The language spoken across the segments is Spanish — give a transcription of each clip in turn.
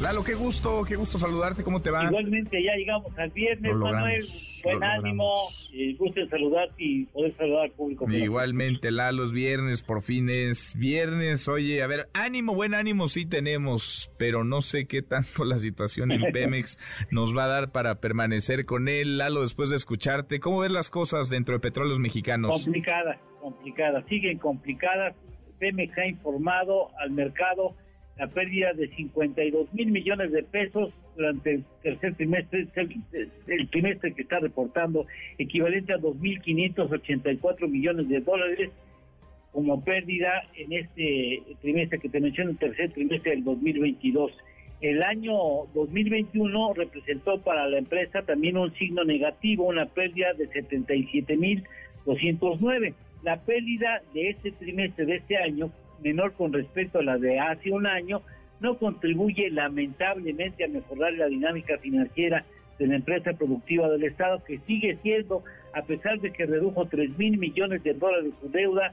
Lalo, qué gusto, qué gusto saludarte, ¿cómo te va? Igualmente, ya llegamos al viernes, Manuel. Buen ánimo, gusto en saludarte y poder saludar al público. Igualmente, Lalo, es viernes, por fin es viernes. Oye, a ver, ánimo, buen ánimo sí tenemos, pero no sé qué tanto la situación en Pemex nos va a dar para permanecer con él. Lalo, después de escucharte, ¿cómo ves las cosas dentro de Petróleos Mexicanos? Complicadas, complicadas, siguen complicadas. Pemex ha informado al mercado la pérdida de 52 mil millones de pesos durante el tercer trimestre, el, trimestre que está reportando, equivalente a 2.584 millones de dólares como pérdida en este trimestre que te menciono, el tercer trimestre del 2022. El año 2021 representó para la empresa también un signo negativo, una pérdida de 77.209. La pérdida de este trimestre de este año menor con respecto a la de hace un año, no contribuye lamentablemente a mejorar la dinámica financiera de la empresa productiva del Estado, que sigue siendo, a pesar de que redujo 3 mil millones de dólares su deuda,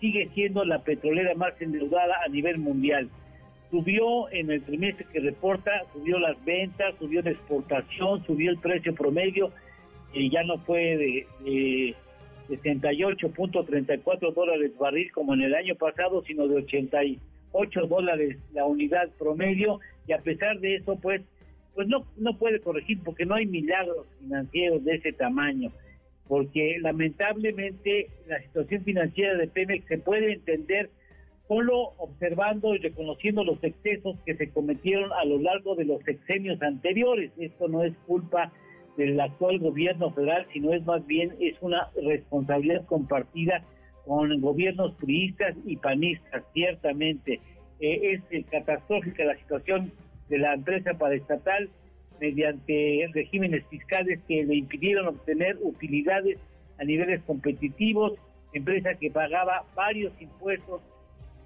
sigue siendo la petrolera más endeudada a nivel mundial. Subió en el trimestre que reporta, subió las ventas, subió la exportación, subió el precio promedio, y ya no fue de 68.34 dólares barril como en el año pasado, sino de 88 dólares la unidad promedio y a pesar de eso pues pues no no puede corregir porque no hay milagros financieros de ese tamaño porque lamentablemente la situación financiera de Pemex se puede entender solo observando y reconociendo los excesos que se cometieron a lo largo de los sexenios anteriores. Esto no es culpa del actual gobierno federal, sino es más bien es una responsabilidad compartida con gobiernos priistas y panistas, ciertamente. Eh, es catastrófica la situación de la empresa paraestatal mediante regímenes fiscales que le impidieron obtener utilidades a niveles competitivos, empresa que pagaba varios impuestos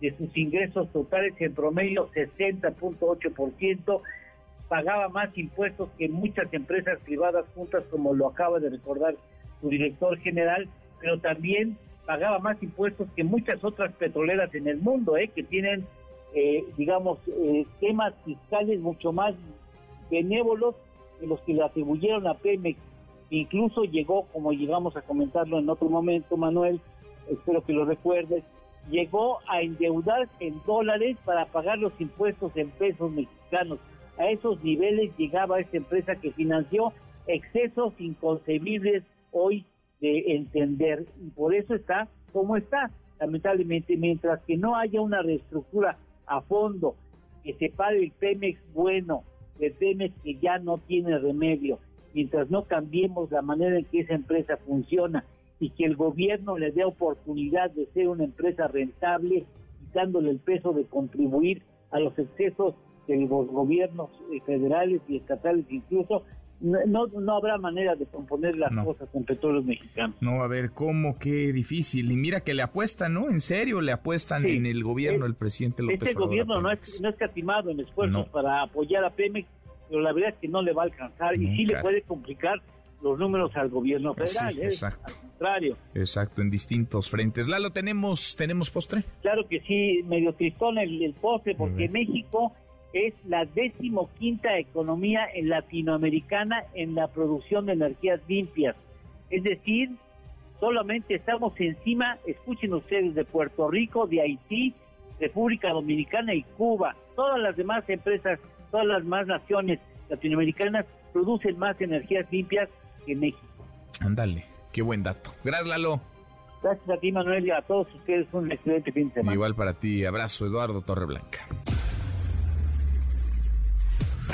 de sus ingresos totales en promedio 60.8%, pagaba más impuestos que muchas empresas privadas juntas, como lo acaba de recordar su director general, pero también pagaba más impuestos que muchas otras petroleras en el mundo, ¿eh? que tienen, eh, digamos, eh, fiscales mucho más benévolos que los que le atribuyeron a Pemex. Incluso llegó, como llegamos a comentarlo en otro momento, Manuel, espero que lo recuerdes, llegó a endeudarse en dólares para pagar los impuestos en pesos mexicanos a esos niveles llegaba esta empresa que financió excesos inconcebibles hoy de entender y por eso está como está. Lamentablemente, mientras que no haya una reestructura a fondo que separe el Pemex bueno del Pemex que ya no tiene remedio, mientras no cambiemos la manera en que esa empresa funciona y que el gobierno le dé oportunidad de ser una empresa rentable, quitándole el peso de contribuir a los excesos de los gobiernos eh, federales y estatales incluso, no, no habrá manera de componer las cosas con petróleos mexicanos. No, a ver, ¿cómo? Qué difícil. Y mira que le apuestan, ¿no? En serio, le apuestan en el gobierno, el presidente López Este gobierno no es, no es catimado en esfuerzos para apoyar a Pemex, pero la verdad es que no le va a alcanzar y sí le puede complicar los números al gobierno federal, ¿eh? exacto. al contrario. Exacto, en distintos frentes. Lalo, ¿tenemos, ¿tenemos postre? Claro que sí, medio tristón el, el postre, porque México es la decimoquinta economía en latinoamericana en la producción de energías limpias. Es decir, solamente estamos encima, escuchen ustedes, de Puerto Rico, de Haití, República Dominicana y Cuba. Todas las demás empresas, todas las demás naciones latinoamericanas producen más energías limpias que México. Ándale, qué buen dato. Gracias, Lalo. Gracias a ti, Manuel, y a todos ustedes. Un excelente fin de semana. Igual para ti. Abrazo, Eduardo Torreblanca.